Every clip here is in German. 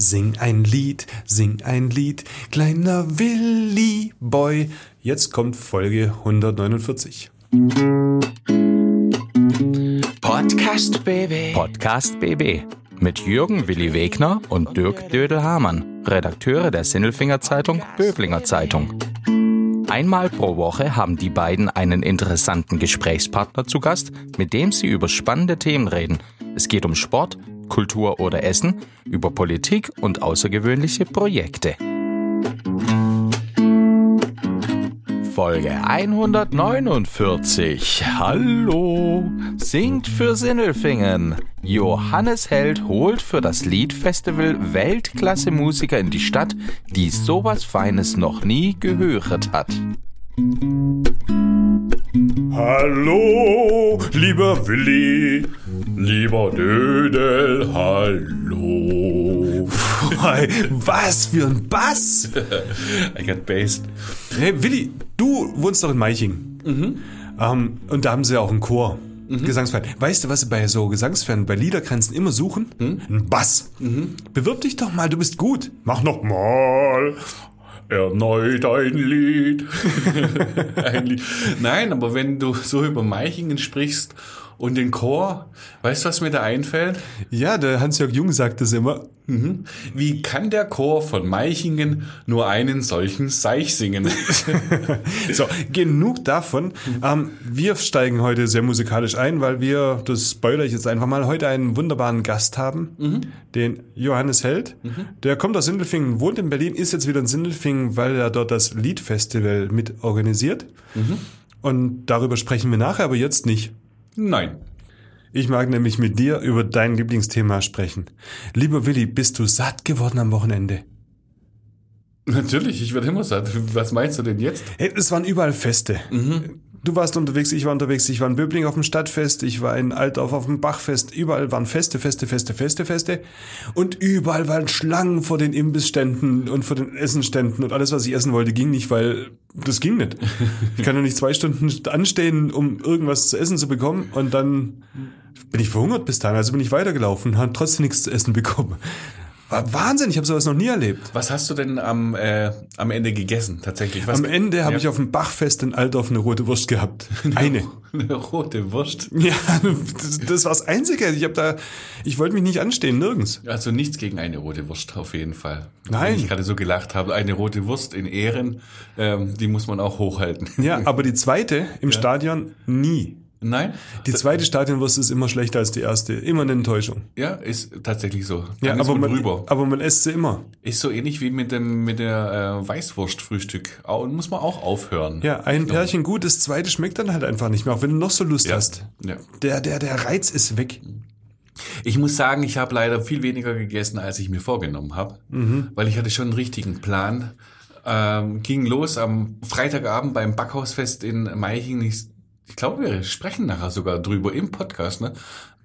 Sing ein Lied, sing ein Lied, kleiner Willi Boy. Jetzt kommt Folge 149. Podcast BB. Podcast BB mit Jürgen Willi Wegner und Dirk Dödel-Hamann, Redakteure der Sinnelfinger Zeitung Böblinger Zeitung. Einmal pro Woche haben die beiden einen interessanten Gesprächspartner zu Gast, mit dem sie über spannende Themen reden. Es geht um Sport, Kultur oder Essen, über Politik und außergewöhnliche Projekte. Folge 149. Hallo, singt für Sinnelfingen. Johannes Held holt für das Liedfestival Weltklasse-Musiker in die Stadt, die sowas Feines noch nie gehört hat. Hallo, lieber Willi, lieber Dödel, hallo. Was für ein Bass! I got based. Hey Willi, du wohnst doch in Meiching. Ähm, und da haben sie auch einen Chor. Gesangsverein. Weißt du, was sie bei so Gesangsvereinen, bei Liedergrenzen immer suchen? Ein Bass. Bewirb dich doch mal, du bist gut. Mach noch mal. Erneut ein Lied. Ein Lied. Nein, aber wenn du so über Meichingen sprichst und den Chor, weißt du, was mir da einfällt? Ja, der Hans-Jörg Jung sagt das immer. Mhm. Wie kann der Chor von Meichingen nur einen solchen Seich singen? So, genug davon. Ähm, wir steigen heute sehr musikalisch ein, weil wir, das spoiler ich jetzt einfach mal, heute einen wunderbaren Gast haben, den Johannes Held. Der kommt aus Sindelfingen, wohnt in Berlin, ist jetzt wieder in Sindelfingen, weil er dort das Liedfestival mit organisiert. Und darüber sprechen wir nachher, aber jetzt nicht. Nein. Ich mag nämlich mit dir über dein Lieblingsthema sprechen. Lieber Willi, bist du satt geworden am Wochenende? Natürlich, ich werde immer sagen, was meinst du denn jetzt? Hey, es waren überall Feste. Du warst unterwegs, ich war unterwegs, ich war in Böbling auf dem Stadtfest, ich war in Altdorf auf dem Bachfest. Überall waren Feste, Feste, Feste, Feste, Feste. Und überall waren Schlangen vor den Imbissständen und vor den Essenständen und alles, was ich essen wollte, ging nicht, weil das ging nicht. Ich kann doch nicht zwei Stunden anstehen, um irgendwas zu essen zu bekommen und dann bin ich verhungert bis dahin. Also bin ich weitergelaufen und habe trotzdem nichts zu essen bekommen. War Wahnsinn, ich habe sowas noch nie erlebt. Was hast du denn am, äh, am Ende gegessen tatsächlich? Was, Am Ende habe Ja. ich auf dem Bachfest in Altdorf eine rote Wurst gehabt. Eine. eine rote Wurst. Ja, das, das war das Einzige. Ich habe da, ich wollte mich nicht anstehen, nirgends. Also nichts gegen eine rote Wurst auf jeden Fall. Nein. Wenn ich gerade so gelacht habe, eine rote Wurst in Ehren, ähm, die muss man auch hochhalten. Ja, aber die zweite im Stadion nie. Nein? Die zweite Stadionwurst ist immer schlechter als die erste. Immer eine Enttäuschung. Ja, ist tatsächlich so. Ja, Dann ist aber man drüber. aber man isst sie immer. Ist so ähnlich wie mit dem mit der äh, Weißwurstfrühstück. Muss man auch aufhören. Ja, ein Pärchen gut, das zweite schmeckt dann halt einfach nicht mehr, auch wenn du noch so Lust Ja. hast. Ja. Der, der, der Reiz ist weg. Ich muss sagen, ich habe leider viel weniger gegessen, als ich mir vorgenommen habe, Mhm. weil ich hatte schon einen richtigen Plan. Ähm, ging los am Freitagabend beim Backhausfest in Meichingen. Ich, ich glaube, wir sprechen nachher sogar drüber im Podcast. Ne?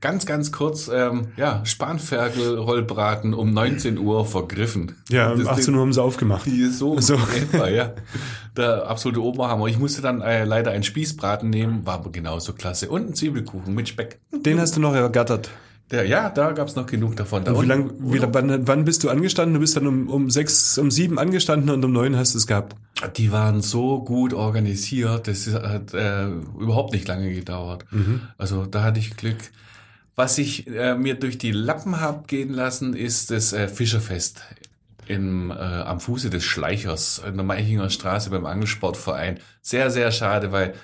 Ganz, ganz kurz, ähm, ja, Spanferkel, Rollbraten um 19 Uhr vergriffen. Ja, um Das 18 Uhr haben sie aufgemacht. Die ist so, So. etwa, ja. Der absolute Oberhammer. Ich musste dann äh, leider einen Spießbraten nehmen, war aber genauso klasse. Und einen Zwiebelkuchen mit Speck. Den hast du noch ergattert. Der, ja, da gab's noch genug davon. Da wie lang, wie, wann, wann bist du angestanden? Du bist dann um, um sechs, um sieben angestanden und um neun hast du es gehabt. Die waren so gut organisiert, das hat äh, überhaupt nicht lange gedauert. Also da hatte ich Glück. Was ich äh, mir durch die Lappen hab gehen lassen, ist das äh, Fischerfest im, äh, am Fuße des Schleichers in der Meichinger Straße beim Angelsportverein. Sehr, sehr schade, weil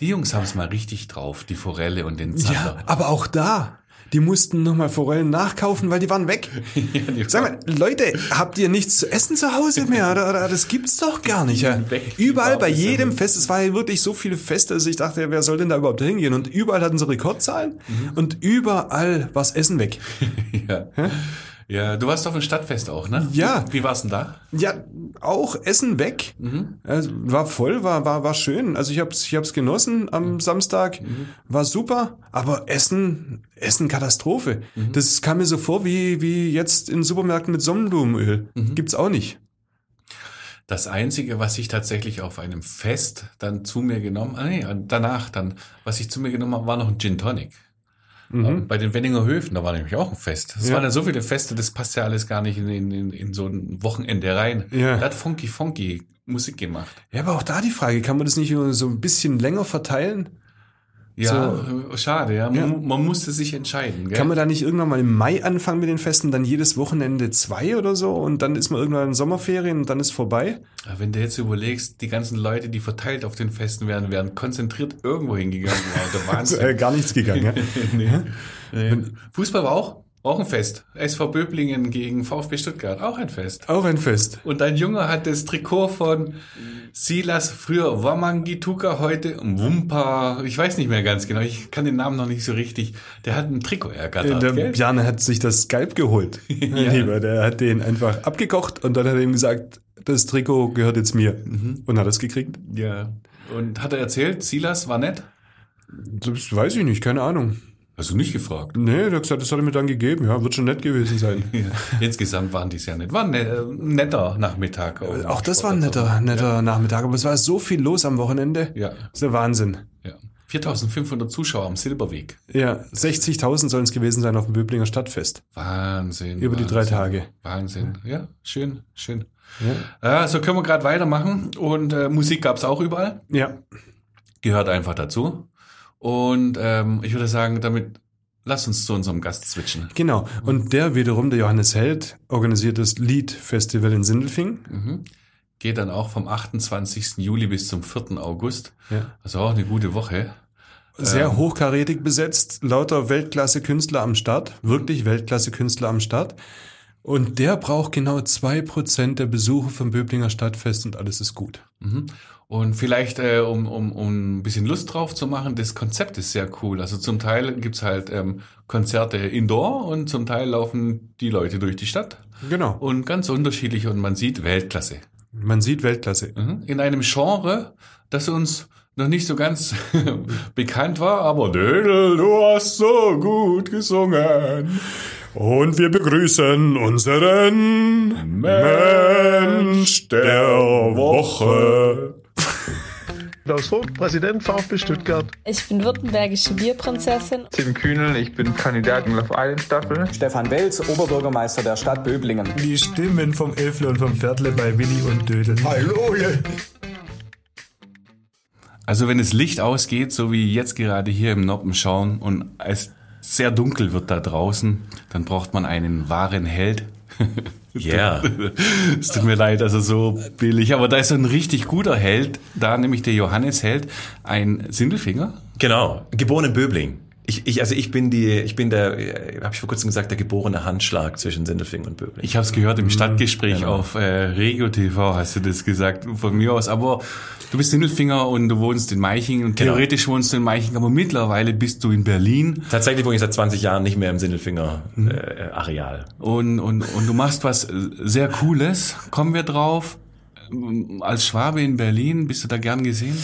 die Jungs haben es mal richtig drauf, die Forelle und den Zander. Ja, aber auch da. Die mussten nochmal Forellen nachkaufen, weil die waren weg. die Sag mal, Leute, habt ihr nichts zu essen zu Hause mehr? Oder, oder, das gibt's doch gar nicht. Ja. Überall bei ja jedem. Fest, es war ja wirklich so viele Feste, dass ich dachte, wer soll denn da überhaupt hingehen? Und überall hatten sie Rekordzahlen und überall war's Essen weg. ja. ja, du warst auf dem Stadtfest auch, ne? Ja. Wie war's denn da? Ja, auch Essen weg. Also, war voll, war, war, war schön. Also ich hab's, ich hab's genossen am Samstag. War super. Aber Essen, Essen Katastrophe. Das kam mir so vor wie, wie jetzt in Supermärkten mit Sonnenblumenöl. Gibt's auch nicht. Das Einzige, was ich tatsächlich auf einem Fest dann zu mir genommen, ah nee, danach dann, was ich zu mir genommen habe, war noch ein Gin Tonic. Mhm. Bei den Wenninger Höfen, da war nämlich auch ein Fest. Es ja. waren ja so viele Feste, das passt ja alles gar nicht in, in, in so ein Wochenende rein. Ja. Da hat Funky Funky Musik gemacht. Ja, aber auch da die Frage, kann man das nicht so ein bisschen länger verteilen? Ja, so. schade, ja. Man, ja. man musste sich entscheiden. Gell? Kann man da nicht irgendwann mal im Mai anfangen mit den Festen, dann jedes Wochenende zwei oder so und dann ist man irgendwann in Sommerferien und dann ist vorbei? Wenn du jetzt überlegst, die ganzen Leute, die verteilt auf den Festen werden, wären konzentriert irgendwo hingegangen. Der Wahnsinn. Gar nichts gegangen, ja? nee. nee. Fußball war auch auch ein Fest. SV Böblingen gegen VfB Stuttgart. Auch ein Fest. Auch ein Fest. Und ein Junge hat das Trikot von Silas, früher Wamangituka, heute Wumpa. Ich weiß nicht mehr ganz genau. Ich kann den Namen noch nicht so richtig. Der hat ein Trikot ergattert. Der gell? Bjarne hat sich das Skype geholt. ja. Lieber. Der hat den einfach abgekocht und dann hat er ihm gesagt, das Trikot gehört jetzt mir. Mhm. Und hat es gekriegt. Ja. Und hat er erzählt, Silas war nett? Das weiß ich nicht, keine Ahnung. Hast du nicht gefragt? Nee, der hat gesagt, das hat er mir dann gegeben. Ja, wird schon nett gewesen sein. ja. Insgesamt waren die sehr nett. War ein äh, netter Nachmittag. Auch, auch das war ein netter, netter ja. Nachmittag. Aber es war so viel los am Wochenende. Ja. Das ist der Wahnsinn. Ja. 4500 Zuschauer am Silberweg. Ja, 60.000 sollen es gewesen sein auf dem Böblinger Stadtfest. Wahnsinn. Über Wahnsinn, die drei Tage. Wahnsinn. Ja, schön, schön. Ja. ja so können wir gerade weitermachen. Und äh, Musik gab's auch überall. Ja. Gehört einfach dazu. Und ähm, ich würde sagen, damit Lass uns zu unserem Gast switchen. Genau. Und der wiederum, der Johannes Held, organisiert das Lied-Festival in Sindelfing. Mhm. Geht dann auch vom 28. Juli bis zum 4. August. Ja. Also auch eine gute Woche. Sehr ähm, hochkarätig besetzt, lauter Weltklasse-Künstler am Start, wirklich Weltklasse-Künstler am Start. Und der braucht genau zwei Prozent der Besucher vom Böblinger Stadtfest und alles ist gut. Mhm. Und vielleicht, äh, um, um, um ein bisschen Lust drauf zu machen, das Konzept ist sehr cool. Also zum Teil gibt's halt ähm, Konzerte indoor und zum Teil laufen die Leute durch die Stadt. Genau. Und ganz unterschiedlich und man sieht Weltklasse. Man sieht Weltklasse. Mhm. In einem Genre, das uns noch nicht so ganz bekannt war, aber Dödel, du hast so gut gesungen. Und wir begrüßen unseren Mensch der Woche. Klaus Vogt, Präsident VfB Stuttgart. Ich bin württembergische Bierprinzessin. Tim Kühnel, ich bin Kandidat in Love Island Staffel. Stefan Welz, Oberbürgermeister der Stadt Böblingen. Die Stimmen vom Elfle und vom Viertle bei Willi und Dödel. Hallo! Also wenn das Licht ausgeht, so wie jetzt gerade hier im Noppen schauen und es sehr dunkel wird da draußen, dann braucht man einen wahren Held. Ja. Yeah. es tut mir leid, also so billig. Aber da ist so ein richtig guter Held, da nämlich der Johannes Held, ein Sindelfinger. Genau, geboren in Böbling. Ich, ich, also ich bin die, ich bin der, habe ich vor kurzem gesagt, der geborene Handschlag zwischen Sindelfing und Böbling. Ich habe es gehört im Stadtgespräch genau. auf äh, Regio TV, hast du das gesagt, von mir aus. Aber du bist Sindelfinger und du wohnst in Meiching und genau. theoretisch wohnst du in Meiching, aber mittlerweile bist du in Berlin. Tatsächlich wohne ich seit 20 Jahren nicht mehr im Sindelfinger mhm. äh, Areal. Und, und, und du machst was sehr Cooles. Kommen wir drauf. Als Schwabe in Berlin, bist du da gern gesehen?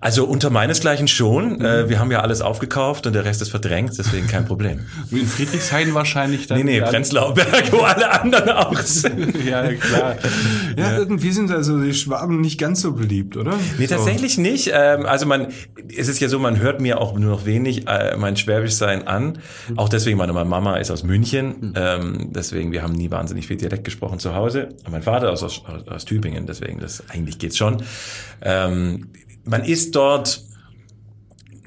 Also unter meinesgleichen schon. Mhm. Äh, wir haben ja alles aufgekauft und der Rest ist verdrängt, deswegen kein Problem. In Friedrichshain wahrscheinlich dann. Nee, nee, Prenzlauer Berg, wo alle anderen auch sind. ja, klar. Ja, ja, irgendwie sind also die Schwaben nicht ganz so beliebt, oder? Nee, so. tatsächlich nicht. Ähm, also man, es ist ja so, man hört mir auch nur noch wenig äh, mein Schwäbischsein an. Mhm. Auch deswegen, meine Mama ist aus München. Mhm. Ähm, deswegen, wir haben nie wahnsinnig viel Dialekt gesprochen zu Hause. Mein Vater ist aus, aus, aus Tübingen, deswegen, das eigentlich geht's schon. Ähm, man ist dort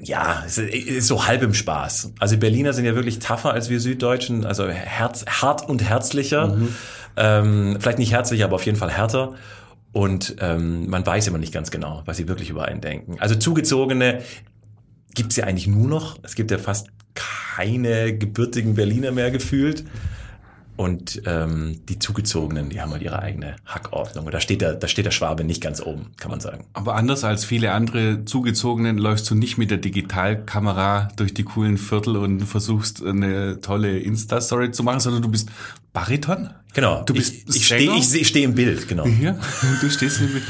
ja, ist so halb im Spaß. Also Berliner sind ja wirklich tougher als wir Süddeutschen, also herz, hart und herzlicher. Mhm. Ähm, vielleicht nicht herzlicher, aber auf jeden Fall härter. Und ähm, man weiß immer nicht ganz genau, was sie wirklich über einen denken. Also Zugezogene gibt's ja eigentlich nur noch. Es gibt ja fast keine gebürtigen Berliner mehr gefühlt. Und ähm, die Zugezogenen, die haben halt ihre eigene Hackordnung. Und da steht der, da steht der Schwabe nicht ganz oben, kann man sagen. Aber anders als viele andere Zugezogenen läufst du nicht mit der Digitalkamera durch die coolen Viertel und versuchst eine tolle Insta-Story zu machen, sondern du bist Bariton? Genau. Du bist ich, ich stehe ich steh im Bild, genau. Ja, du stehst im Bild.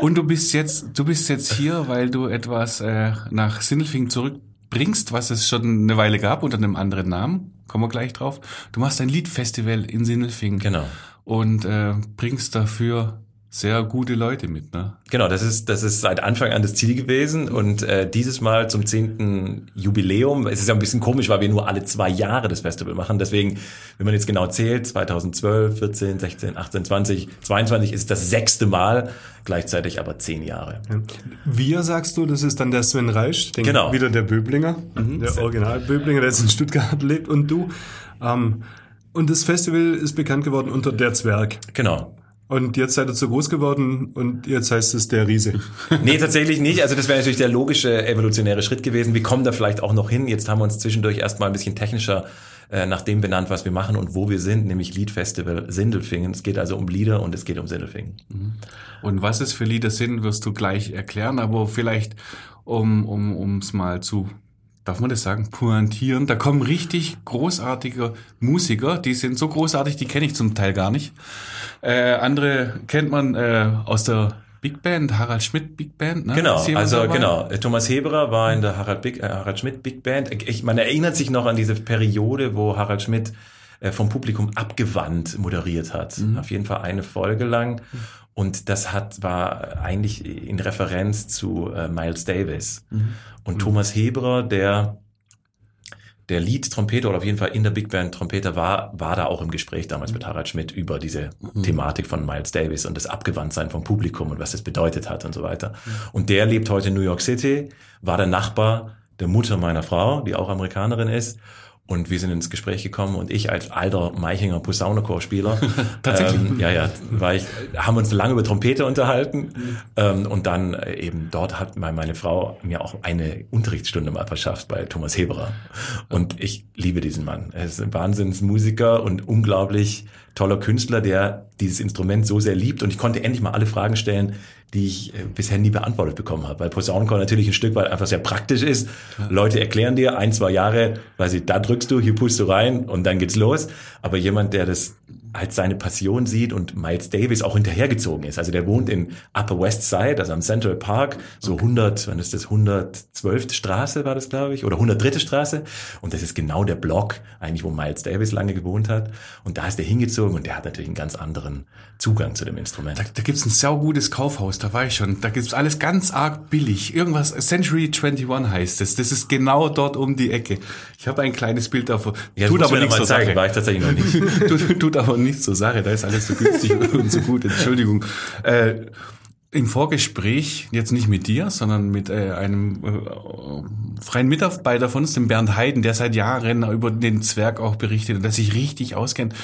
Und du bist jetzt, du bist jetzt hier, weil du etwas äh, nach Sindelfing zurückbringst, was es schon eine Weile gab unter einem anderen Namen kommen wir gleich drauf. Du machst ein Liedfestival in Sindelfingen. Genau. Und äh, bringst dafür sehr gute Leute mit, ne? Genau, das ist, das ist seit Anfang an das Ziel gewesen und äh, dieses Mal zum zehnten Jubiläum, es ist ja ein bisschen komisch, weil wir nur alle zwei Jahre das Festival machen, deswegen, wenn man jetzt genau zählt, 2012, 14, 16, 18, 20, 22 ist das sechste Mal, gleichzeitig aber zehn Jahre. Wir sagst du, das ist dann der Sven Reisch, den Genau. wieder der Böblinger, der Original Böblinger, der jetzt in Stuttgart lebt und du. Ähm, und das Festival ist bekannt geworden unter der Zwerg. Genau. Und jetzt seid ihr zu groß geworden und jetzt heißt es der Riese. Nee, tatsächlich nicht. Also das wäre natürlich der logische evolutionäre Schritt gewesen. Wir kommen da vielleicht auch noch hin. Jetzt haben wir uns zwischendurch erstmal ein bisschen technischer äh, nach dem benannt, was wir machen und wo wir sind, nämlich Liedfestival Sindelfingen. Es geht also um Lieder und es geht um Sindelfingen. Und was es für Lieder sind, wirst du gleich erklären, aber vielleicht, um um um's mal zu, darf man das sagen, pointieren, da kommen richtig großartige Musiker, die sind so großartig, die kenne ich zum Teil gar nicht. Äh, andere kennt man äh, aus der Big Band, Harald Schmidt Big Band, ne? Genau, also dabei? genau. Thomas Heberer war in der Harald, Big, äh, Harald Schmidt Big Band. Ich, man erinnert sich noch an diese Periode, wo Harald Schmidt äh, vom Publikum abgewandt moderiert hat. Auf jeden Fall eine Folge lang. Und das hat war eigentlich in Referenz zu äh, Miles Davis. Und Thomas Heberer, der der Lead-Trompeter oder auf jeden Fall in der Big Band Trompeter war, war da auch im Gespräch damals mit Harald Schmidt über diese Thematik von Miles Davis und das Abgewandtsein vom Publikum und was das bedeutet hat und so weiter. Und der lebt heute in New York City, war der Nachbar der Mutter meiner Frau, die auch Amerikanerin ist. Und wir sind ins Gespräch gekommen und ich als alter Meichinger Posaunenchorspieler, Tatsächlich? ähm, ja, ja, war ich, haben uns lange über Trompete unterhalten ähm, und dann äh, eben dort hat mein- meine Frau mir auch eine Unterrichtsstunde mal verschafft bei Thomas Heberer. Und ich liebe diesen Mann. Er ist ein Wahnsinnsmusiker und unglaublich toller Künstler, der dieses Instrument so sehr liebt und ich konnte endlich mal alle Fragen stellen, die ich äh, bisher nie beantwortet bekommen habe, weil Posaunenchor natürlich ein Stück weit einfach sehr praktisch ist. Leute erklären dir ein, zwei Jahre, weiß ich, da drückst du, hier pust du rein und dann geht's los. Aber jemand, der das als seine Passion sieht und Miles Davis auch hinterhergezogen ist. Also der wohnt in Upper West Side, also am Central Park, so 100, wann ist das, 112. Straße war das, glaube ich, oder 103. Straße. Und das ist genau der Block, eigentlich, wo Miles Davis lange gewohnt hat. Und da ist er hingezogen und der hat natürlich einen ganz anderen Zugang zu dem Instrument. Da, da gibt's ein saugutes Kaufhaus, da war ich schon. Da gibt's alles ganz arg billig. Irgendwas, Century 21 heißt es. Das ist genau dort um die Ecke. Ich habe ein kleines Bild davon. Ja, tut aber nichts zur Sache. war ich tatsächlich noch nicht. tut, tut aber nichts zur Sache. Da ist alles so günstig und so gut. Entschuldigung. Äh, Im Vorgespräch, jetzt nicht mit dir, sondern mit äh, einem äh, freien Mitarbeiter von uns, dem Bernd Heiden, der seit Jahren über den Zwerg auch berichtet und der sich richtig auskennt.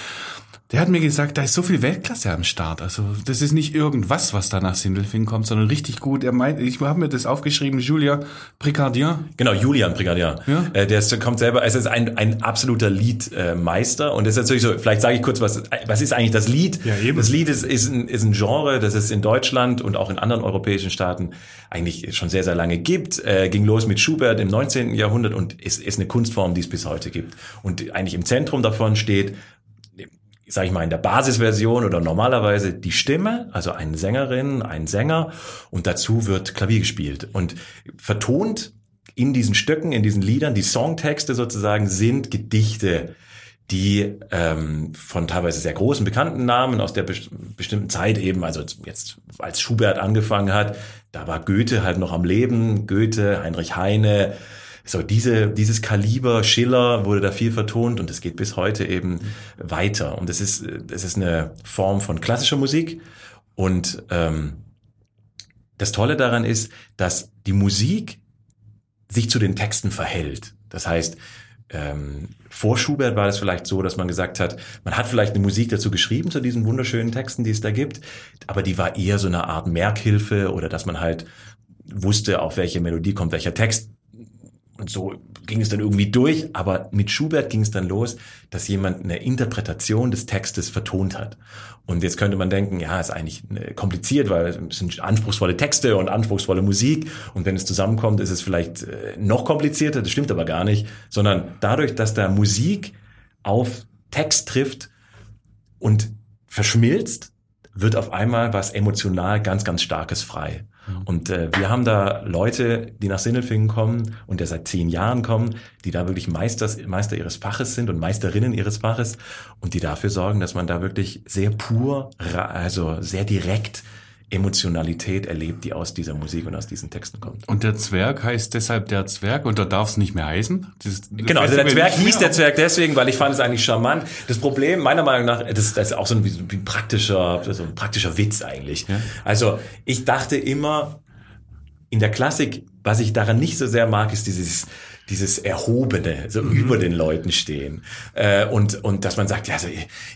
Der hat mir gesagt, da ist so viel Weltklasse am Start. Also das ist nicht irgendwas, was da nach Sindelfingen kommt, sondern richtig gut. Er meint, ich habe mir das aufgeschrieben, Julia Bricardien. Genau, Julian Brigadier. Ja. Äh, der ist, kommt selber, es ist ein, ein absoluter Liedmeister. Und das ist natürlich so, vielleicht sage ich kurz, was, was ist eigentlich das Lied? Ja, eben. Das Lied ist, ist, ein, ist ein Genre, das es in Deutschland und auch in anderen europäischen Staaten eigentlich schon sehr, sehr lange gibt. Äh, ging los mit Schubert im 19. Jahrhundert und ist, ist eine Kunstform, die es bis heute gibt. Und eigentlich im Zentrum davon steht sage ich mal, in der Basisversion oder normalerweise die Stimme, also eine Sängerin, ein Sänger und dazu wird Klavier gespielt. Und vertont in diesen Stücken, in diesen Liedern, die Songtexte sozusagen sind Gedichte, die ähm, von teilweise sehr großen bekannten Namen aus der best bestimmten Zeit eben, also jetzt als Schubert angefangen hat, da war Goethe halt noch am Leben, Goethe, Heinrich Heine, so diese, dieses Kaliber Schiller wurde da viel vertont und es geht bis heute eben weiter. Und es ist, es ist eine Form von klassischer Musik. Und ähm, das Tolle daran ist, dass die Musik sich zu den Texten verhält. Das heißt, ähm, vor Schubert war das vielleicht so, dass man gesagt hat, man hat vielleicht eine Musik dazu geschrieben, zu diesen wunderschönen Texten, die es da gibt, aber die war eher so eine Art Merkhilfe oder dass man halt wusste, auf welche Melodie kommt welcher Text. Und so ging es dann irgendwie durch, aber mit Schubert ging es dann los, dass jemand eine Interpretation des Textes vertont hat. Und jetzt könnte man denken, ja, ist eigentlich äh, kompliziert, weil es sind anspruchsvolle Texte und anspruchsvolle Musik. Und wenn es zusammenkommt, ist es vielleicht äh, noch komplizierter. Das stimmt aber gar nicht, sondern dadurch, dass da Musik auf Text trifft und verschmilzt, wird auf einmal was emotional ganz, ganz Starkes frei. Und äh, wir haben da Leute, die nach Sindelfingen kommen und der seit zehn Jahren kommen, die da wirklich Meisters, Meister ihres Faches sind und Meisterinnen ihres Faches und die dafür sorgen, dass man da wirklich sehr pur, also sehr direkt Emotionalität erlebt, die aus dieser Musik und aus diesen Texten kommt. Und der Zwerg heißt deshalb der Zwerg und da darf es nicht mehr heißen? Dieses genau, also der Zwerg hieß der Zwerg deswegen, weil ich fand es eigentlich charmant. Das Problem, meiner Meinung nach, das, das ist auch so ein, wie ein praktischer, so ein praktischer Witz eigentlich. Ja. Also ich dachte immer, in der Klassik, was ich daran nicht so sehr mag, ist dieses dieses Erhobene, so mhm. über den Leuten stehen. Äh, und, und dass man sagt, ja, also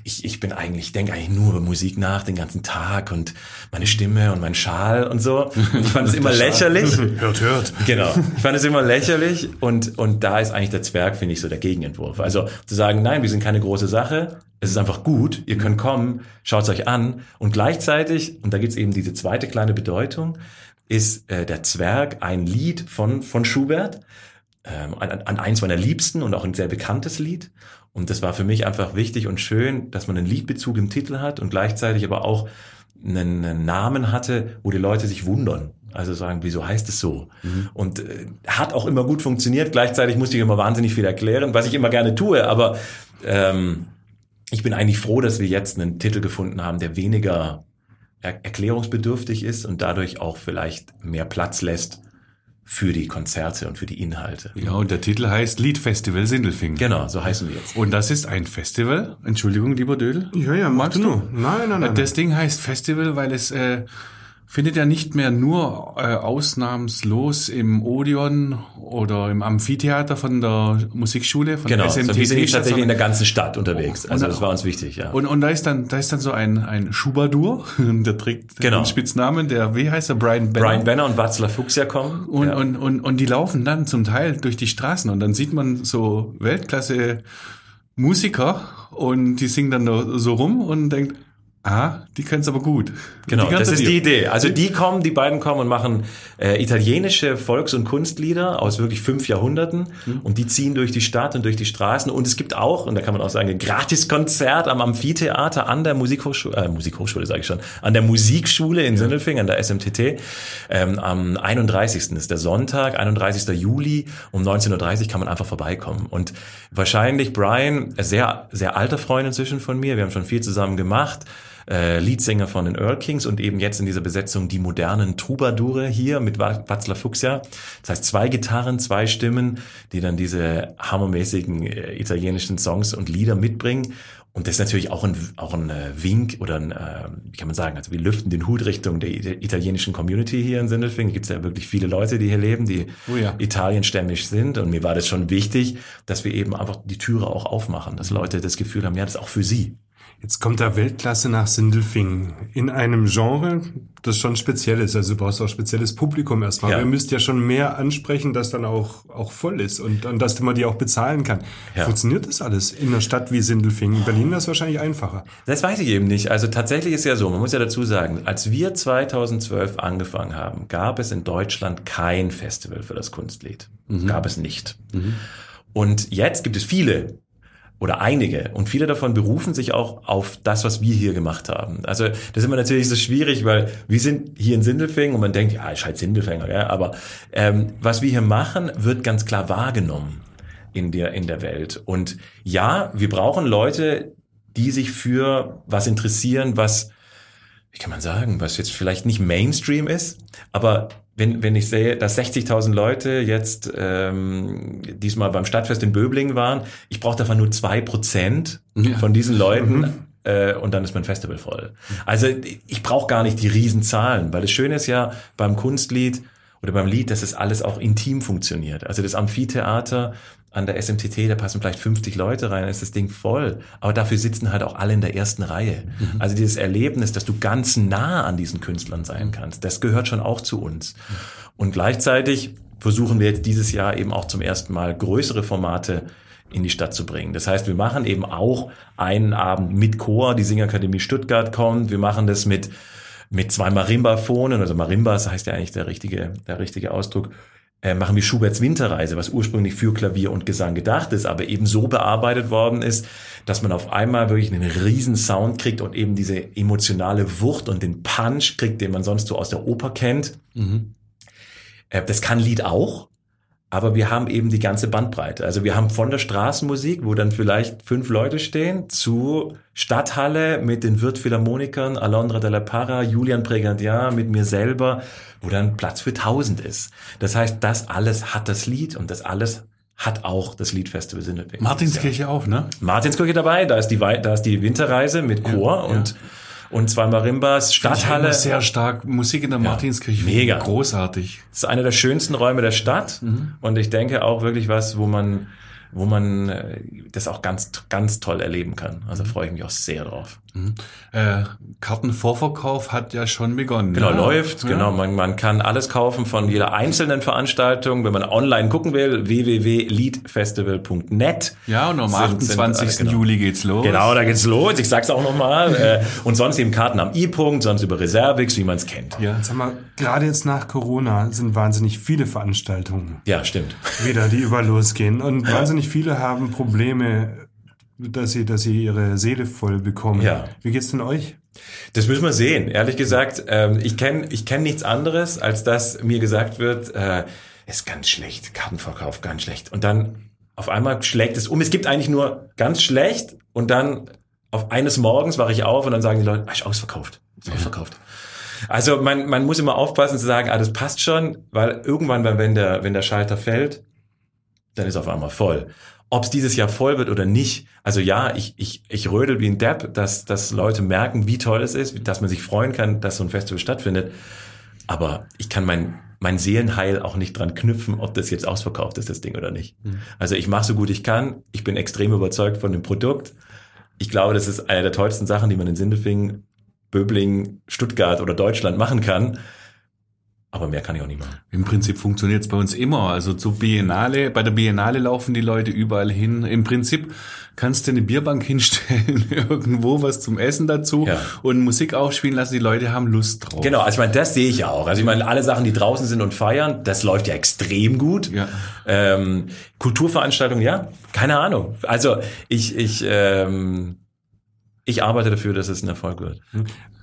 ich, ich bin eigentlich, ich denke eigentlich nur über Musik nach den ganzen Tag und meine Stimme und mein Schal und so. Ich fand es immer lächerlich. hört, hört. Genau. Ich fand es immer lächerlich und, und da ist eigentlich der Zwerg, finde ich, so der Gegenentwurf. Also zu sagen, nein, wir sind keine große Sache, es ist einfach gut, ihr könnt kommen, schaut es euch an und gleichzeitig, und da gibt's eben diese zweite kleine Bedeutung, ist äh, der Zwerg ein Lied von, von Schubert, ähm, an, an eins meiner liebsten und auch ein sehr bekanntes Lied. Und das war für mich einfach wichtig und schön, dass man einen Liedbezug im Titel hat und gleichzeitig aber auch einen, einen Namen hatte, wo die Leute sich wundern. Also sagen, wieso heißt es so? Mhm. Und äh, hat auch immer gut funktioniert. Gleichzeitig musste ich immer wahnsinnig viel erklären, was ich immer gerne tue. Aber ähm, ich bin eigentlich froh, dass wir jetzt einen Titel gefunden haben, der weniger er erklärungsbedürftig ist und dadurch auch vielleicht mehr Platz lässt für die Konzerte und für die Inhalte. Ja, und der Titel heißt Liedfestival Sindelfingen. Genau, so heißen wir jetzt. Und das ist ein Festival. Entschuldigung, lieber Dödel. Ja, ja, magst du? Nein, nein, nein. Das Ding heißt Festival, weil es äh, findet ja nicht mehr nur äh, ausnahmslos im Odeon oder im Amphitheater von der Musikschule von genau, der SMT. wir sind tatsächlich in der ganzen Stadt unterwegs. Also das war uns wichtig, ja. Und, und da ist dann da ist dann so ein ein Schubadur, der trägt genau. den Spitznamen, der wie heißt er Brian Benner. Brian Benner und Václav Fuchs ja kommen. Und, ja. und und und die laufen dann zum Teil durch die Straßen und dann sieht man so Weltklasse Musiker und die singen dann so rum und denkt, Ah, die können es aber gut. Genau, das ist die Idee. Also die kommen, die beiden kommen und machen äh, italienische Volks- und Kunstlieder aus wirklich fünf Jahrhunderten mhm. und die ziehen durch die Stadt und durch die Straßen und es gibt auch, und da kann man auch sagen, ein Gratiskonzert am Amphitheater an der Musikhochschule, äh, Musikhochschule sage ich schon, an der Musikschule in ja. Sindelfing, an der SMTT. Ähm, am 31. ist der Sonntag, 31. Juli um 19.30 Uhr kann man einfach vorbeikommen. Und wahrscheinlich Brian, sehr, sehr alter Freund inzwischen von mir, wir haben schon viel zusammen gemacht, äh, Leadsänger von den Earl Kings und eben jetzt in dieser Besetzung die modernen Troubadoure hier mit Václav Fuchsia. Das heißt zwei Gitarren, zwei Stimmen, die dann diese hammermäßigen äh, italienischen Songs und Lieder mitbringen. Und das ist natürlich auch ein, auch ein äh, Wink oder ein, äh, wie kann man sagen, also wir lüften den Hut Richtung der italienischen Community hier in Sindelfingen. Gibt es ja wirklich viele Leute, die hier leben, die oh ja. italienstämmig sind. Und mir war das schon wichtig, dass wir eben einfach die Türe auch aufmachen, dass Leute das Gefühl haben, ja, das ist auch für sie. Jetzt kommt da Weltklasse nach Sindelfingen in einem Genre, das schon speziell ist. Also du brauchst auch spezielles Publikum erstmal. Ja. Ihr müsst ja schon mehr ansprechen, das dann auch, auch voll ist und, und dass man die auch bezahlen kann. Ja. Funktioniert das alles in einer Stadt wie Sindelfingen? In Berlin wäre es wahrscheinlich einfacher. Das weiß ich eben nicht. Also tatsächlich ist ja so, man muss ja dazu sagen, als wir 2012 angefangen haben, gab es in Deutschland kein Festival für das Kunstlied. Mhm. Gab es nicht. Mhm. Und jetzt gibt es viele oder einige und viele davon berufen sich auch auf das, was wir hier gemacht haben. Also das ist immer natürlich so schwierig, weil wir sind hier in Sindelfingen und man denkt, ja, ich halt Sindelfinger, ja, aber ähm, was wir hier machen, wird ganz klar wahrgenommen in der in der Welt. Und ja, wir brauchen Leute, die sich für was interessieren, was wie kann man sagen, was jetzt vielleicht nicht Mainstream ist, aber wenn, wenn ich sehe, dass 60.000 Leute jetzt ähm, diesmal beim Stadtfest in Böblingen waren, ich brauche davon nur zwei Prozent ja. von diesen Leuten. Mhm. Äh, und dann ist mein Festival voll. Also ich brauche gar nicht die Riesenzahlen, weil das Schöne ist ja beim Kunstlied oder beim Lied, dass es alles auch intim funktioniert. Also das Amphitheater an der SMTT, da passen vielleicht 50 Leute rein, ist das Ding voll. Aber dafür sitzen halt auch alle in der ersten Reihe. Mhm. Also dieses Erlebnis, dass du ganz nah an diesen Künstlern sein kannst, das gehört schon auch zu uns. Und gleichzeitig versuchen wir jetzt dieses Jahr eben auch zum ersten Mal größere Formate in die Stadt zu bringen. Das heißt, wir machen eben auch einen Abend mit Chor, die Singakademie Stuttgart kommt, wir machen das mit mit zwei Marimba-Phonen, also Marimbas heißt ja eigentlich der richtige, der richtige Ausdruck, äh, machen wir Schuberts Winterreise, was ursprünglich für Klavier und Gesang gedacht ist, aber eben so bearbeitet worden ist, dass man auf einmal wirklich einen riesen Sound kriegt und eben diese emotionale Wucht und den Punch kriegt, den man sonst so aus der Oper kennt. Mhm. Äh, das kann Lied auch. Aber wir haben eben die ganze Bandbreite. Also wir haben von der Straßenmusik, wo dann vielleicht fünf Leute stehen, zu Stadthalle mit den Wirtphilharmonikern, Alondra de la Parra, Julian Pregandian, mit mir selber, wo dann Platz für tausend ist. Das heißt, das alles hat das Lied und das alles hat auch das Liedfestival Sindelfingen. Martinskirche ja. auch, ne? Martinskirche dabei, da ist die, da ist die Winterreise mit Chor ja, und ja und zwei Marimbas, Stadthalle. Sehr stark Musik in der ja, Martinskirche. Mega. Großartig. Das ist einer der schönsten Räume der Stadt. Mhm. Und ich denke auch wirklich was, wo man, wo man äh, das auch ganz, ganz toll erleben kann. Also mhm. freue ich mich auch sehr drauf. Mhm. Äh, Kartenvorverkauf hat ja schon begonnen. Genau, ja. läuft. Ja. Genau, man, man kann alles kaufen von jeder einzelnen Veranstaltung. Wenn man online gucken will, www.leadfestival.net. Ja, und am 28. Sind, äh, genau. Juli geht's los. Genau, da geht's los. Ich sag's auch nochmal. äh, und sonst eben Karten am E-Punkt, sonst über Reservix, wie man es kennt. Ja, sag mal, gerade jetzt nach Corona sind wahnsinnig viele Veranstaltungen. Ja, stimmt. Wieder, die überall losgehen. Und wahnsinnig viele haben Probleme dass sie, dass sie ihre Seele voll bekommen. Ja. Wie geht's denn euch? Das müssen wir sehen. Ehrlich gesagt, ähm, ich kenne ich kenn nichts anderes, als dass mir gesagt wird, äh, ist ganz schlecht, Kartenverkauf ganz schlecht. Und dann auf einmal schlägt es um. Es gibt eigentlich nur ganz schlecht und dann auf eines Morgens wache ich auf und dann sagen die Leute, ah, ist ausverkauft, ist ausverkauft. Also man, man muss immer aufpassen zu sagen, ah, das passt schon, weil irgendwann, wenn der, wenn der Schalter fällt, dann ist auf einmal voll. Ob es dieses Jahr voll wird oder nicht, also ja, ich, ich, ich rödel wie ein Depp, dass, dass Leute merken, wie toll es ist, dass man sich freuen kann, dass so ein Festival stattfindet. Aber ich kann mein, mein Seelenheil auch nicht dran knüpfen, ob das jetzt ausverkauft ist, das Ding oder nicht. Mhm. Also ich mache so gut ich kann. Ich bin extrem überzeugt von dem Produkt. Ich glaube, das ist eine der tollsten Sachen, die man in Sindelfingen, Böbling, Stuttgart oder Deutschland machen kann. Aber mehr kann ich auch nicht machen. Im Prinzip funktioniert es bei uns immer. Also zu Biennale, bei der Biennale laufen die Leute überall hin. Im Prinzip kannst du eine Bierbank hinstellen, irgendwo was zum Essen dazu ja. und Musik aufspielen lassen. Die Leute haben Lust drauf. Genau, also ich meine, das sehe ich ja auch. Also ich meine, alle Sachen, die draußen sind und feiern, das läuft ja extrem gut. Ja. Ähm, Kulturveranstaltungen, ja, keine Ahnung. Also ich, ich, ähm, ich arbeite dafür, dass es ein Erfolg wird.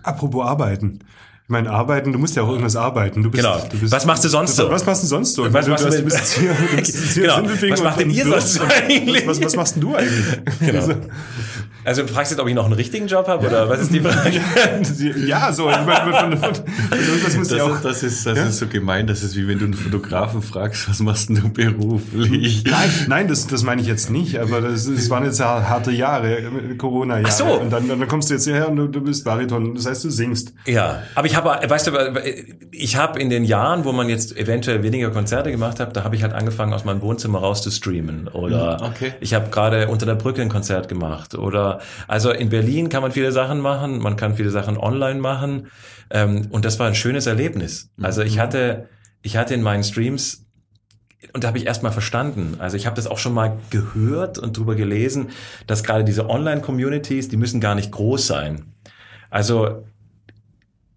Apropos arbeiten. Ich meine, arbeiten, du musst ja auch irgendwas arbeiten. Du bist, genau. Du bist, was machst du sonst so? Was machst du sonst so? Was, machst du, du, bist hier, du bist hier genau. Was macht denn ihr sonst eigentlich? Was, was, machst denn du eigentlich? Genau. Also, also du fragst jetzt, ob ich noch einen richtigen Job habe oder was ist die Frage? ja, so. Ich meine, das, muss das, auch, ist, das, ist, das ja? ist so gemein. Das ist wie wenn du einen Fotografen fragst, was machst denn du beruflich? Nein, nein das, das meine ich jetzt nicht. Aber das, das waren jetzt harte Jahre, Corona-Jahre. Ach so. Und dann, dann kommst du jetzt hierher und du, du bist Bariton. Das heißt, du singst. Ja, aber ich habe, weißt du, ich habe in den Jahren, wo man jetzt eventuell weniger Konzerte gemacht hat, da habe ich halt angefangen, aus meinem Wohnzimmer raus zu streamen. Oder hm, okay. ich habe gerade unter der Brücke ein Konzert gemacht. Oder also in Berlin kann man viele Sachen machen, man kann viele Sachen online machen. Ähm, und das war ein schönes Erlebnis. Also ich mhm. hatte, ich hatte in meinen Streams und da habe ich erst mal verstanden. Also ich habe das auch schon mal gehört und drüber gelesen, dass gerade diese Online-Communities, die müssen gar nicht groß sein. Also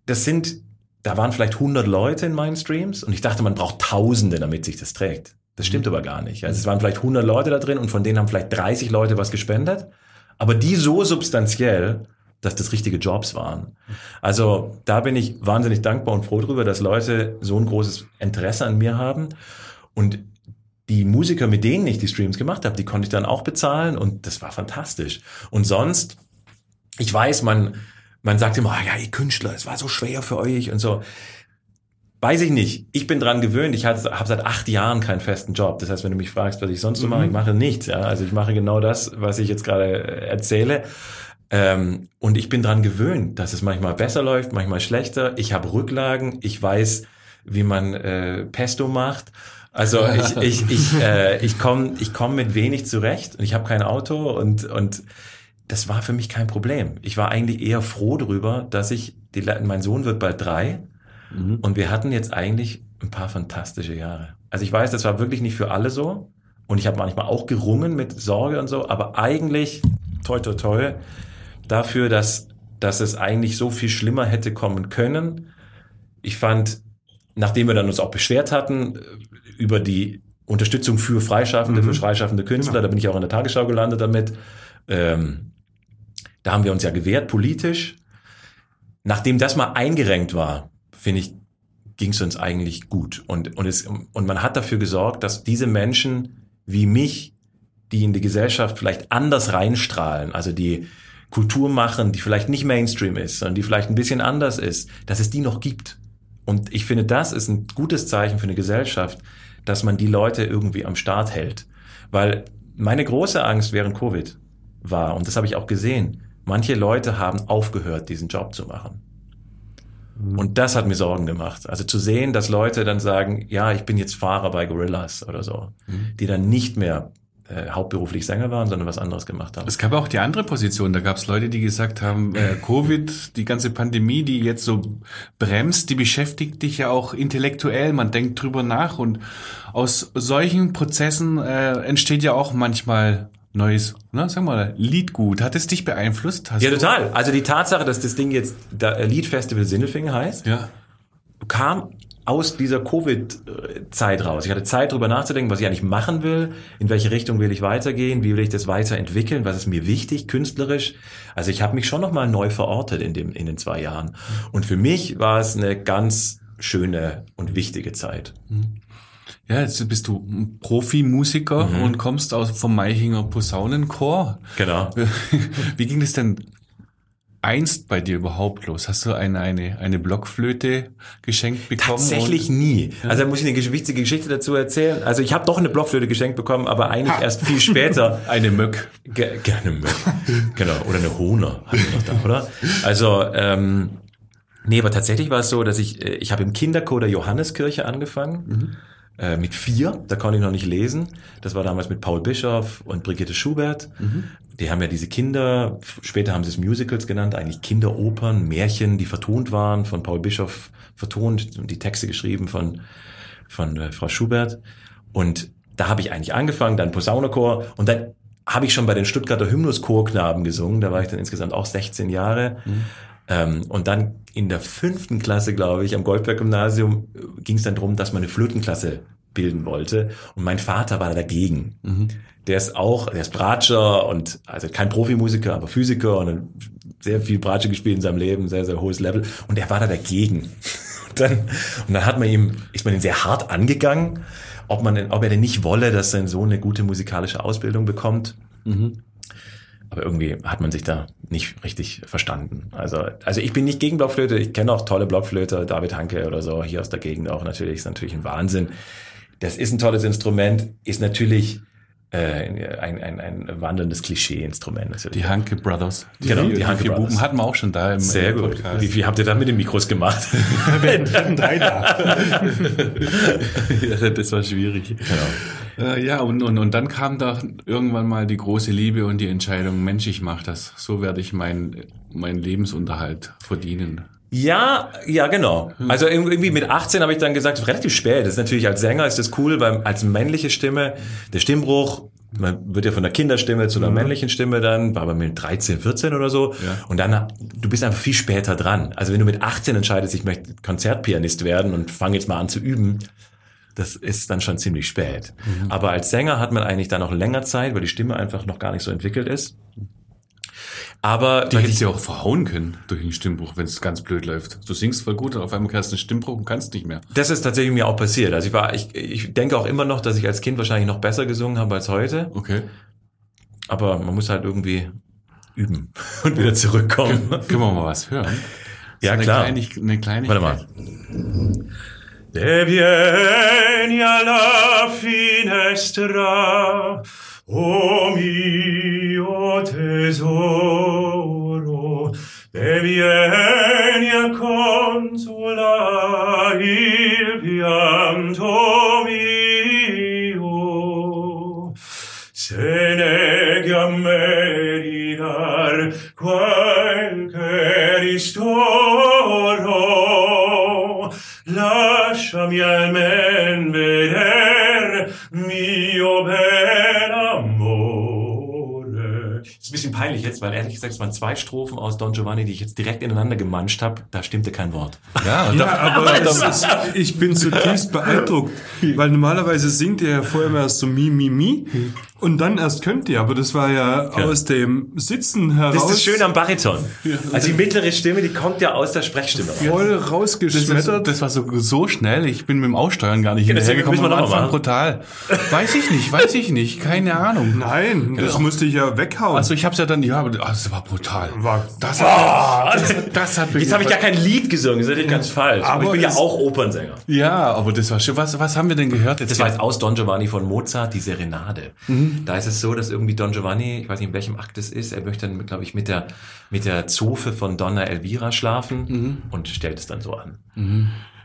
das sind, da waren vielleicht 100 Leute in meinen Streams und ich dachte, man braucht Tausende, damit sich das trägt. Das stimmt mhm. aber gar nicht. Also es waren vielleicht 100 Leute da drin und von denen haben vielleicht 30 Leute was gespendet aber die so substanziell, dass das richtige Jobs waren. Also da bin ich wahnsinnig dankbar und froh drüber, dass Leute so ein großes Interesse an mir haben. Und die Musiker, mit denen ich die Streams gemacht habe, die konnte ich dann auch bezahlen und das war fantastisch. Und sonst, ich weiß, man, man sagt immer, oh ja, ihr Künstler, es war so schwer für euch und so. Weiß ich nicht. Ich bin dran gewöhnt. Ich habe seit acht Jahren keinen festen Job. Das heißt, wenn du mich fragst, was ich sonst so mache, ich mhm. mache nichts. Ja? Also ich mache genau das, was ich jetzt gerade erzähle. Ähm, und ich bin dran gewöhnt, dass es manchmal besser läuft, manchmal schlechter. Ich habe Rücklagen. Ich weiß, wie man äh, Pesto macht. Also ich ich ich äh, ich komme ich komm mit wenig zurecht und ich habe kein Auto und und das war für mich kein Problem. Ich war eigentlich eher froh darüber, dass ich die, mein Sohn wird bald drei Mhm. Und wir hatten jetzt eigentlich ein paar fantastische Jahre. Also ich weiß, das war wirklich nicht für alle so. Und ich habe manchmal auch gerungen mit Sorge und so, aber eigentlich, toi, toi, toi, dafür, dass, dass es eigentlich so viel schlimmer hätte kommen können. Ich fand nachdem wir dann uns auch beschwert hatten äh, über die Unterstützung für Freischaffende, für freischaffende Künstler, da bin ich auch in der Tagesschau gelandet damit. Ähm, da haben wir uns ja gewehrt politisch. Nachdem das mal eingerenkt war, finde ich, ging es uns eigentlich gut. Und, und, es, und man hat dafür gesorgt, dass diese Menschen wie mich, die in die Gesellschaft vielleicht anders reinstrahlen, also die Kultur machen, die vielleicht nicht Mainstream ist, sondern die vielleicht ein bisschen anders ist, dass es die noch gibt. Und ich finde, das ist ein gutes Zeichen für eine Gesellschaft, dass man die Leute irgendwie am Start hält. Weil meine große Angst während Covid war, und das habe ich auch gesehen, manche Leute haben aufgehört, diesen Job zu machen. Und das hat mir Sorgen gemacht. Also zu sehen, dass Leute dann sagen, ja, ich bin jetzt Fahrer bei Gorillas oder so, die dann nicht mehr äh, hauptberuflich Sänger waren, sondern was anderes gemacht haben. Es gab auch die andere Position. Da gab es Leute, die gesagt haben, äh, Covid, die ganze Pandemie, die jetzt so bremst, die beschäftigt dich ja auch intellektuell. Man denkt drüber nach und aus solchen Prozessen äh, entsteht ja auch manchmal neues, ne, sag mal, Liedgut. Hat es dich beeinflusst? Hast Ja, total. Also die Tatsache, dass das Ding jetzt da- äh, Liedfestival Sindelfingen heißt, Ja. kam aus dieser Covid-Zeit raus. Ich hatte Zeit, drüber nachzudenken, was ich eigentlich machen will, in welche Richtung will ich weitergehen, wie will ich das weiterentwickeln, was ist mir wichtig, künstlerisch. Also ich habe mich schon nochmal neu verortet in, dem, in den zwei Jahren. Und für mich war es eine ganz schöne und wichtige Zeit. Ja, jetzt bist du ein Profimusiker Mhm. und kommst aus vom Meichinger Posaunenchor. Genau. Wie ging das denn einst bei dir überhaupt los? Hast du eine, eine, eine Blockflöte geschenkt bekommen? Tatsächlich nie. Also da muss ich eine witzige Geschichte dazu erzählen. Also ich habe doch eine Blockflöte geschenkt bekommen, aber eigentlich erst viel später. Eine Möck. Ge gerne Möck. genau. Oder eine Hohner hatten wir noch da, oder? Also, ähm, nee, aber tatsächlich war es so, dass ich, äh, ich habe im Kinderchor der Johanneskirche angefangen. Äh, mit vier, da konnte ich noch nicht lesen. Das war damals mit Paul Bischoff und Brigitte Schubert. Die haben ja diese Kinder, später haben sie es Musicals genannt, eigentlich Kinderopern, Märchen, die vertont waren, von Paul Bischoff vertont und die Texte geschrieben von, von äh, Frau Schubert. Und da habe ich eigentlich angefangen, dann Posaunenchor und dann habe ich schon bei den Stuttgarter Hymnuschorknaben gesungen. Da war ich dann insgesamt auch 16 Jahre. Ähm, und dann in der fünften Klasse, glaube ich, am Goldberg-Gymnasium äh, ging es dann darum, dass man eine Flötenklasse bilden wollte. Und mein Vater war da dagegen. Der ist auch, der ist Bratscher und also kein Profimusiker, aber Physiker und sehr viel Bratsche gespielt in seinem Leben, sehr, sehr hohes Level. Und er war da dagegen. Und dann, und dann hat man ihm, ist man ihn sehr hart angegangen, ob man, ob er denn nicht wolle, dass sein Sohn eine gute musikalische Ausbildung bekommt. Aber irgendwie hat man sich da nicht richtig verstanden. Also, also ich bin nicht gegen Blockflöte. Ich kenne auch tolle Blockflöte, David Hanke oder so, hier aus der Gegend auch natürlich. Ist natürlich ein Wahnsinn. Das ist ein tolles Instrument, ist natürlich äh, ein, ein, ein wandelndes Klischee-Instrument. natürlich. Die Hanke Brothers. Genau, vier, die Hanke vier Brothers. Buben hatten wir auch schon da im, Sehr im gut. Podcast. Wie viel habt ihr da mit den Mikros gemacht? ja, das war schwierig. Genau. Äh, ja, und, und, und dann kam da irgendwann mal die große Liebe und die Entscheidung, Mensch, ich mach das. So werde ich meinen mein Lebensunterhalt verdienen. Ja, ja, genau. Also irgendwie mit 18 habe ich dann gesagt, relativ spät. Das ist natürlich als Sänger ist das cool, weil als männliche Stimme, der Stimmbruch, man wird ja von der Kinderstimme zu einer männlichen Stimme dann, war bei mir mit 13, 14 oder so. Ja. Und dann, du bist einfach viel später dran. Also wenn du mit 18 entscheidest, ich möchte Konzertpianist werden und fange jetzt mal an zu üben, das ist dann schon ziemlich spät. Aber als Sänger hat man eigentlich dann noch länger Zeit, weil die Stimme einfach noch gar nicht so entwickelt ist. Aber Die hättest ja auch verhauen können durch den Stimmbruch, wenn es ganz blöd läuft. Du singst voll gut und auf einmal hast du einen Stimmbruch und kannst nicht mehr. Das ist tatsächlich mir auch passiert. Also ich war, ich, ich denke auch immer noch, dass ich als Kind wahrscheinlich noch besser gesungen habe als heute. Okay. Aber man muss halt irgendwie üben und wieder zurückkommen. Können wir mal was hören? Ja, eine klar. Kleinig, eine Kleinigkeit. Warte mal. e vieni alla finestra o mio tesoro. E vieni a consolare il pianto mio. Se neghi a meritar quel che ristoro. Lasciami almen veder mio bel amore. Ist ein bisschen peinlich jetzt, weil ehrlich gesagt, es waren zwei Strophen aus Don Giovanni, die ich jetzt direkt ineinander gemanscht habe. Da stimmte kein Wort. Ja, Ja, aber das ist, ich bin zutiefst beeindruckt, weil normalerweise singt ihr ja vorher immer erst so mi, mi, mi und dann erst könnt ihr, aber das war ja, aus dem Sitzen heraus Das ist das Schöne am Bariton. Also die mittlere Stimme, die kommt ja aus der Sprechstimme raus. voll Das, ist, rausgeschmettert. das war so, so schnell, ich bin mit dem Aussteuern gar nicht Ja, hinterhergekommen. mal Anfang brutal. Weiß ich nicht, weiß ich nicht, keine Ahnung. Nein, das musste ich ja weghauen. Also ich hab's ja dann, ja, aber das war brutal. War- das hat, das, das hat Jetzt habe ich gar kein Lied gesungen, das ist natürlich ganz falsch. Aber, Aber ich bin ja auch Opernsänger. Ja, aber das war schön. Was, was haben wir denn gehört jetzt? Das war jetzt aus Don Giovanni von Mozart, die Serenade. Da ist es so, dass irgendwie Don Giovanni, ich weiß nicht in welchem Akt es ist, er möchte dann, glaube ich, mit der, mit der Zofe von Donna Elvira schlafen und stellt es dann so an.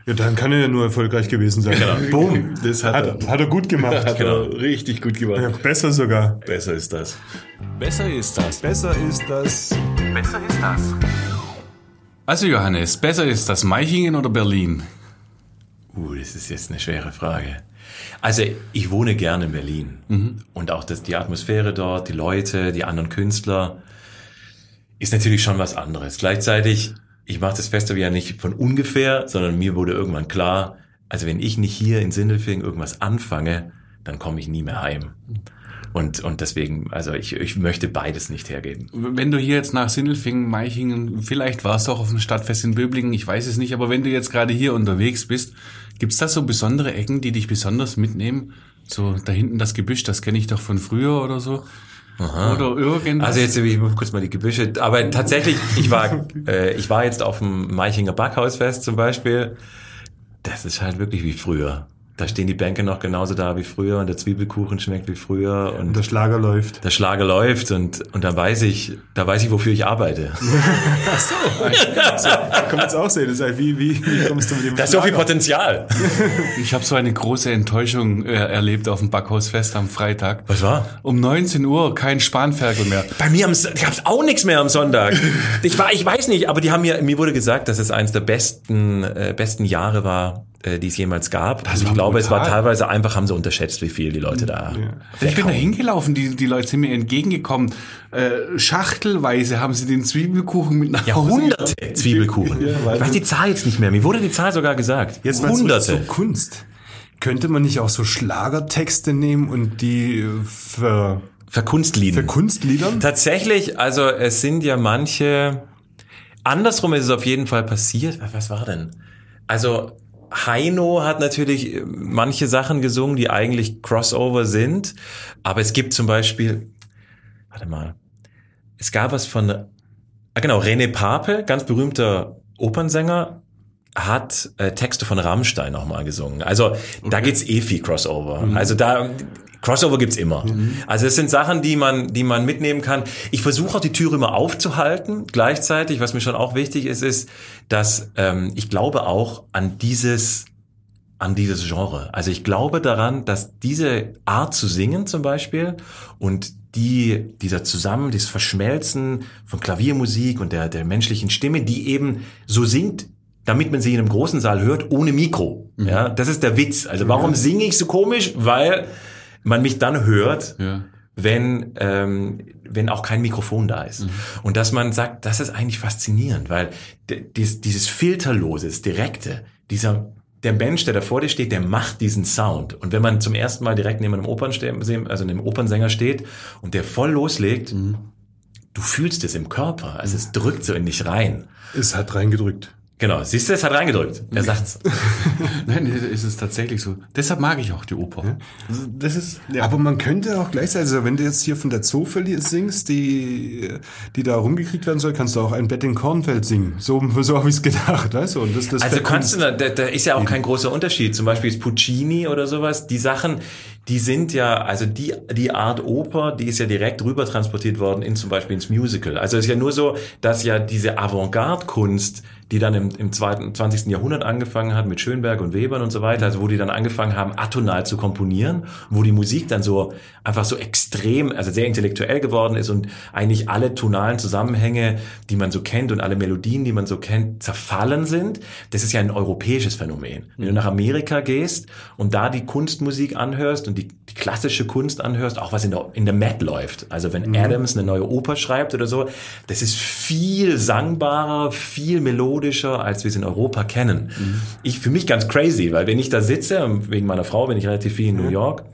ja, dann kann er ja nur erfolgreich gewesen sein. Boom. das hat, Hat, hat er gut gemacht. Genau. richtig gut gemacht. Ja, besser sogar. Besser ist das. Besser ist das. Besser ist das. Also Johannes, besser ist das Meichingen oder Berlin? Uh, das ist jetzt eine schwere Frage. Also ich wohne gerne in Berlin und auch das, die Atmosphäre dort, die Leute, die anderen Künstler ist natürlich schon was anderes. Gleichzeitig, ich mache das Festival ja nicht von ungefähr, sondern mir wurde irgendwann klar, also wenn ich nicht hier in Sindelfingen irgendwas anfange, dann komme ich nie mehr heim. Und, und deswegen, also ich, ich möchte beides nicht hergeben. Wenn du hier jetzt nach Sindelfingen, Meichingen, vielleicht warst du auch auf dem Stadtfest in Böblingen, ich weiß es nicht, aber wenn du jetzt gerade hier unterwegs bist, gibt's da so besondere Ecken, die dich besonders mitnehmen? So da hinten das Gebüsch, das kenne ich doch von früher oder so. Oder irgendwas. Also jetzt ich muss kurz mal die Gebüsche. Aber tatsächlich, ich war, äh, ich war jetzt auf dem Meichinger Backhausfest zum Beispiel. Das ist halt wirklich wie früher. Da stehen die Bänke noch genauso da wie früher und der Zwiebelkuchen schmeckt wie früher und Der Schlager läuft. der Schlager läuft und, und dann weiß ich, da weiß ich, wofür ich arbeite. Kann man jetzt auch sehen. Das ist halt wie, wie, wie kommst du mit dem Da ist so viel Potenzial. ich habe so eine große Enttäuschung äh, erlebt auf dem Backhausfest am Freitag. Was war? Um 19 Uhr kein Spanferkel mehr. Bei mir gab es auch nichts mehr am Sonntag. Ich war, ich weiß nicht, aber die haben mir, mir wurde gesagt, dass es eines der besten, äh, besten Jahre war, äh, die es jemals gab. Das Und ich glaube, es war brutal. teilweise einfach, haben sie unterschätzt, wie viel die Leute da. Ich bin da hingelaufen, die, die Leute sind mir entgegengekommen. Äh, schachtelweise haben sie den Zwiebelkuchen mit nach Ja, Hause hunderte Zwiebelkuchen. Ja, ich weiß die Zahl jetzt nicht mehr. Mir wurde die Zahl sogar gesagt. Jetzt hunderte. zur Kunst. Könnte man nicht auch so Schlagertexte nehmen und die äh, für, Verkunstlieden. für Kunstliedern? Tatsächlich, also es sind ja manche. Andersrum ist es auf jeden Fall passiert. Was war denn? Also Heino hat natürlich äh, manche Sachen gesungen, die eigentlich Crossover sind. Aber es gibt zum Beispiel, warte mal, es gab was von, ah genau, René Pape, ganz berühmter Opernsänger, hat äh, Texte von Rammstein auch mal gesungen. Also da geht's eh viel Crossover. Also da Crossover gibt's immer. Also es sind Sachen, die man, die man mitnehmen kann. Ich versuche auch die Türe immer aufzuhalten. Gleichzeitig, was mir schon auch wichtig ist, ist, dass ähm, ich glaube auch an dieses an dieses Genre. Also ich glaube daran, dass diese Art zu singen zum Beispiel und die, dieser Zusammen, dieses Verschmelzen von Klaviermusik und der, der menschlichen Stimme, die eben so singt, damit man sie in einem großen Saal hört, ohne Mikro. Ja, das ist der Witz. Also warum singe ich so komisch? Weil man mich dann hört, Ja. wenn, ähm, wenn auch kein Mikrofon da ist. Und dass man sagt, das ist eigentlich faszinierend, weil dies, dieses filterlose, das direkte, dieser der Mensch, der da vor dir steht, der macht diesen Sound. Und wenn man zum ersten Mal direkt neben einem Opernste- also einem Opernsänger steht und der voll loslegt, du fühlst es im Körper. Also es drückt so in dich rein. Es hat reingedrückt. Genau, siehst du, es hat reingedrückt. Er sagt's. Nein, es ist tatsächlich so. Deshalb mag ich auch die Oper. Das ist, ja. Aber man könnte auch gleichzeitig, also wenn du jetzt hier von der Zofe singst, die, die da rumgekriegt werden soll, kannst du auch ein Bett in Kornfeld singen. So, so habe ich es gedacht, weißt du? Und das, das Also kannst du, da da ist ja auch kein großer Unterschied. Zum Beispiel ist Puccini oder sowas. Die Sachen, die sind ja, also die, die Art Oper, die ist ja direkt rüber transportiert worden in zum Beispiel ins Musical. Also es ist ja nur so, dass ja diese Avantgarde-Kunst, die dann im, im zweiten, 20. Jahrhundert angefangen hat mit Schönberg und Webern und so weiter, also wo die dann angefangen haben, atonal zu komponieren, wo die Musik dann so einfach so extrem, also sehr intellektuell geworden ist und eigentlich alle tonalen Zusammenhänge, die man so kennt und alle Melodien, die man so kennt, zerfallen sind. Das ist ja ein europäisches Phänomen. Wenn du nach Amerika gehst und da die Kunstmusik anhörst und die, die klassische Kunst anhörst, auch was in der, in der Met läuft. Also wenn Adams eine neue Oper schreibt oder so, das ist viel sangbarer, viel melodischer, als wir es in Europa kennen. Ich, für mich ganz crazy, weil wenn ich da sitze, wegen meiner Frau bin ich relativ viel in New York,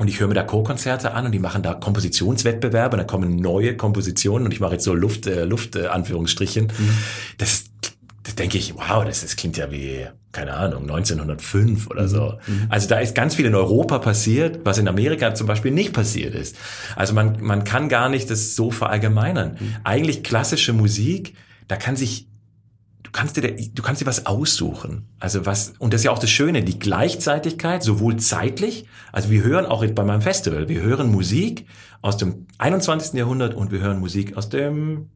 und ich höre mir da Co-Konzerte an und die machen da Kompositionswettbewerbe und da kommen neue Kompositionen und ich mache jetzt so Luft, äh, Luft äh, Anführungsstrichen. Das, das denke ich, wow, das, das klingt ja wie, keine Ahnung, 1905 oder so. Also da ist ganz viel in Europa passiert, was in Amerika zum Beispiel nicht passiert ist. Also man, man kann gar nicht das so verallgemeinern. Eigentlich klassische Musik, da kann sich du kannst dir, du kannst dir was aussuchen. Also was, und das ist ja auch das Schöne, die Gleichzeitigkeit, sowohl zeitlich, also wir hören auch bei meinem Festival, wir hören Musik aus dem 21. Jahrhundert und wir hören Musik aus dem,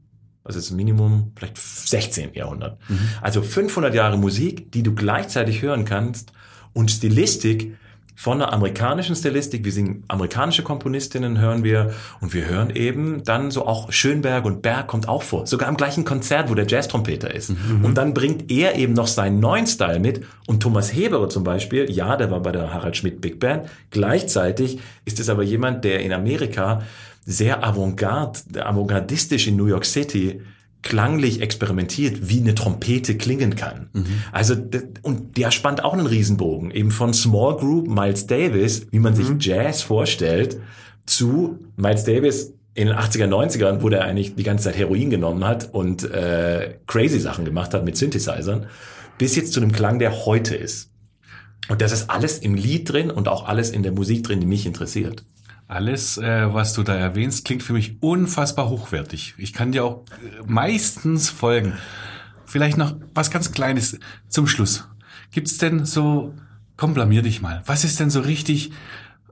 was ist das Minimum, vielleicht 16. Jahrhundert. Also 500 Jahre Musik, die du gleichzeitig hören kannst und Stilistik, von der amerikanischen Stilistik, wir singen amerikanische Komponistinnen, hören wir und wir hören eben dann so auch Schönberg und Berg kommt auch vor, sogar im gleichen Konzert, wo der Jazztrompeter ist. Und dann bringt er eben noch seinen neuen Style mit. Und Thomas Heberer zum Beispiel, ja, der war bei der Harald Schmidt Big Band, gleichzeitig ist es aber jemand, der in Amerika sehr avantgarde, avantgardistisch in New York City klanglich experimentiert, wie eine Trompete klingen kann. Also d- und der spannt auch einen Riesenbogen, eben von Small Group Miles Davis, wie man sich Jazz vorstellt, zu Miles Davis in den 80er, 90ern, wo der eigentlich die ganze Zeit Heroin genommen hat und äh, crazy Sachen gemacht hat mit Synthesizern, bis jetzt zu einem Klang, der heute ist. Und das ist alles im Lied drin und auch alles in der Musik drin, die mich interessiert. Alles, äh, was du da erwähnst, klingt für mich unfassbar hochwertig. Ich kann dir auch äh, meistens folgen. Vielleicht noch was ganz Kleines zum Schluss. Gibt's denn so, komm, blamier dich mal. Was ist denn so richtig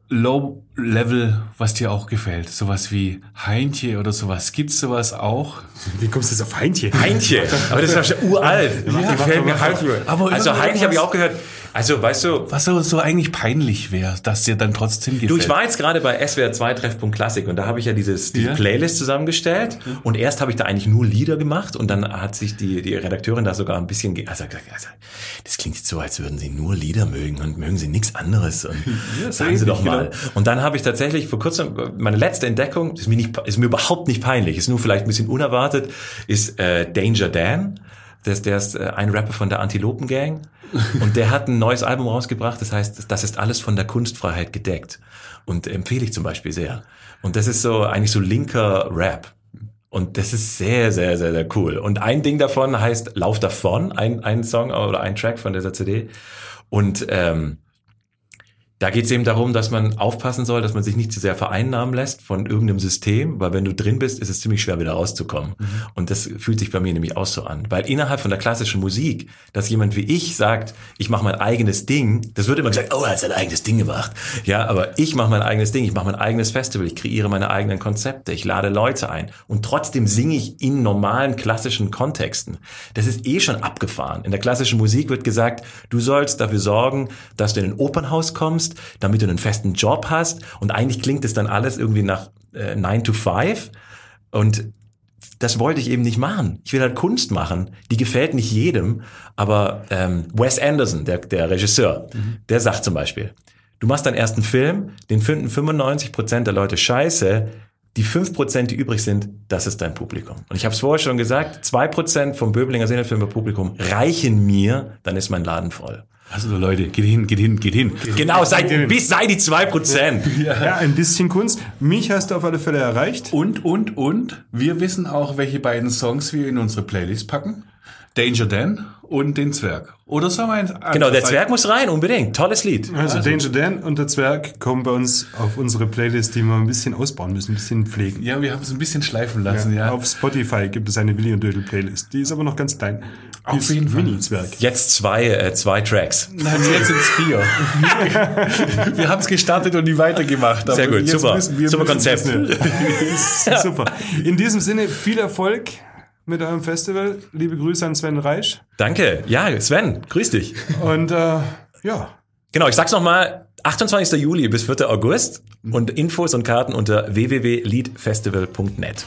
Low Level, was dir auch gefällt? Sowas wie Heintje oder sowas. Gibt's sowas auch? Wie kommst du jetzt auf Heintje? Heintje, aber das ist ja uralt. Ja, Gefällt mir Heintje. Aber also irgendwas- Heintje habe ich auch gehört. Also weißt du, Was so, so eigentlich peinlich wäre, dass dir dann trotzdem gefällt. Du, ich war jetzt gerade bei SWR 2 Treffpunkt Klassik und da habe ich ja dieses, diese Ja. Playlist zusammengestellt und erst habe ich da eigentlich nur Lieder gemacht und dann hat sich die, die Redakteurin da sogar ein bisschen, ge also, also das klingt jetzt so, als würden sie nur Lieder mögen und mögen sie nichts anderes und sagen sie doch mal. genau. Und dann habe ich tatsächlich vor kurzem, meine letzte Entdeckung, ist mir, nicht, ist mir überhaupt nicht peinlich, ist nur vielleicht ein bisschen unerwartet, ist äh, Danger Dan. Der ist, der ist äh, ein Rapper von der Antilopen Gang und der hat ein neues Album rausgebracht, das heißt, das ist alles von der Kunstfreiheit gedeckt und empfehle ich zum Beispiel sehr. Und das ist so eigentlich so linker Rap. Und das ist sehr, sehr, sehr, sehr cool. Und ein Ding davon heißt Lauf davon, ein, ein Song oder ein Track von dieser CD. Und ähm, da geht es eben darum, dass man aufpassen soll, dass man sich nicht zu sehr vereinnahmen lässt von irgendeinem System, weil wenn du drin bist, ist es ziemlich schwer wieder rauszukommen. Und das fühlt sich bei mir nämlich auch so an. Weil innerhalb von der klassischen Musik, dass jemand wie ich sagt, ich mache mein eigenes Ding, das wird immer gesagt, oh, er hat sein eigenes Ding gemacht. Ja, aber ich mache mein eigenes Ding, ich mache mein eigenes Festival, ich kreiere meine eigenen Konzepte, ich lade Leute ein und trotzdem singe ich in normalen klassischen Kontexten. Das ist eh schon abgefahren. In der klassischen Musik wird gesagt, du sollst dafür sorgen, dass du in ein Opernhaus kommst, damit du einen festen Job hast und eigentlich klingt es dann alles irgendwie nach äh, 9 to 5 und das wollte ich eben nicht machen. Ich will halt Kunst machen. Die gefällt nicht jedem, aber ähm, Wes Anderson, der, der Regisseur, der sagt zum Beispiel, du machst deinen ersten Film, den finden 95% der Leute scheiße, die 5%, die übrig sind, das ist dein Publikum. Und ich habe es vorher schon gesagt, 2% vom Böblinger Sindelfilmer Publikum reichen mir, dann ist mein Laden voll. Also Leute, geht hin, geht hin, geht hin. Genau, sei, bis sei die 2%. Ja, ein bisschen Kunst. Mich hast du auf alle Fälle erreicht. Und, und, und, wir wissen auch, welche beiden Songs wir in unsere Playlist packen. Danger Dan und den Zwerg. Oder wir eins Genau, der Zwerg muss rein, unbedingt. Tolles Lied. Also, Danger Dan und der Zwerg kommen bei uns auf unsere Playlist, die wir ein bisschen ausbauen müssen, ein bisschen pflegen. Ja, wir haben es ein bisschen schleifen lassen, ja. Auf Spotify gibt es eine Willi und Dödel Playlist. Die ist aber noch ganz klein. Auf jeden Fall. Mini-Zwerg. Jetzt zwei, äh, zwei Tracks. Nein, jetzt sind es vier. wir haben es gestartet und nie weitergemacht. aber Sehr gut, jetzt super. müssen wir- Super Konzept. Super. In diesem Sinne, viel Erfolg mit eurem Festival. Liebe Grüße an Sven Reisch. Danke. Ja, Sven, grüß dich. Und äh, ja, Genau, ich sag's nochmal. 28. Juli bis 4. August und Infos und Karten unter www.liedfestival.net.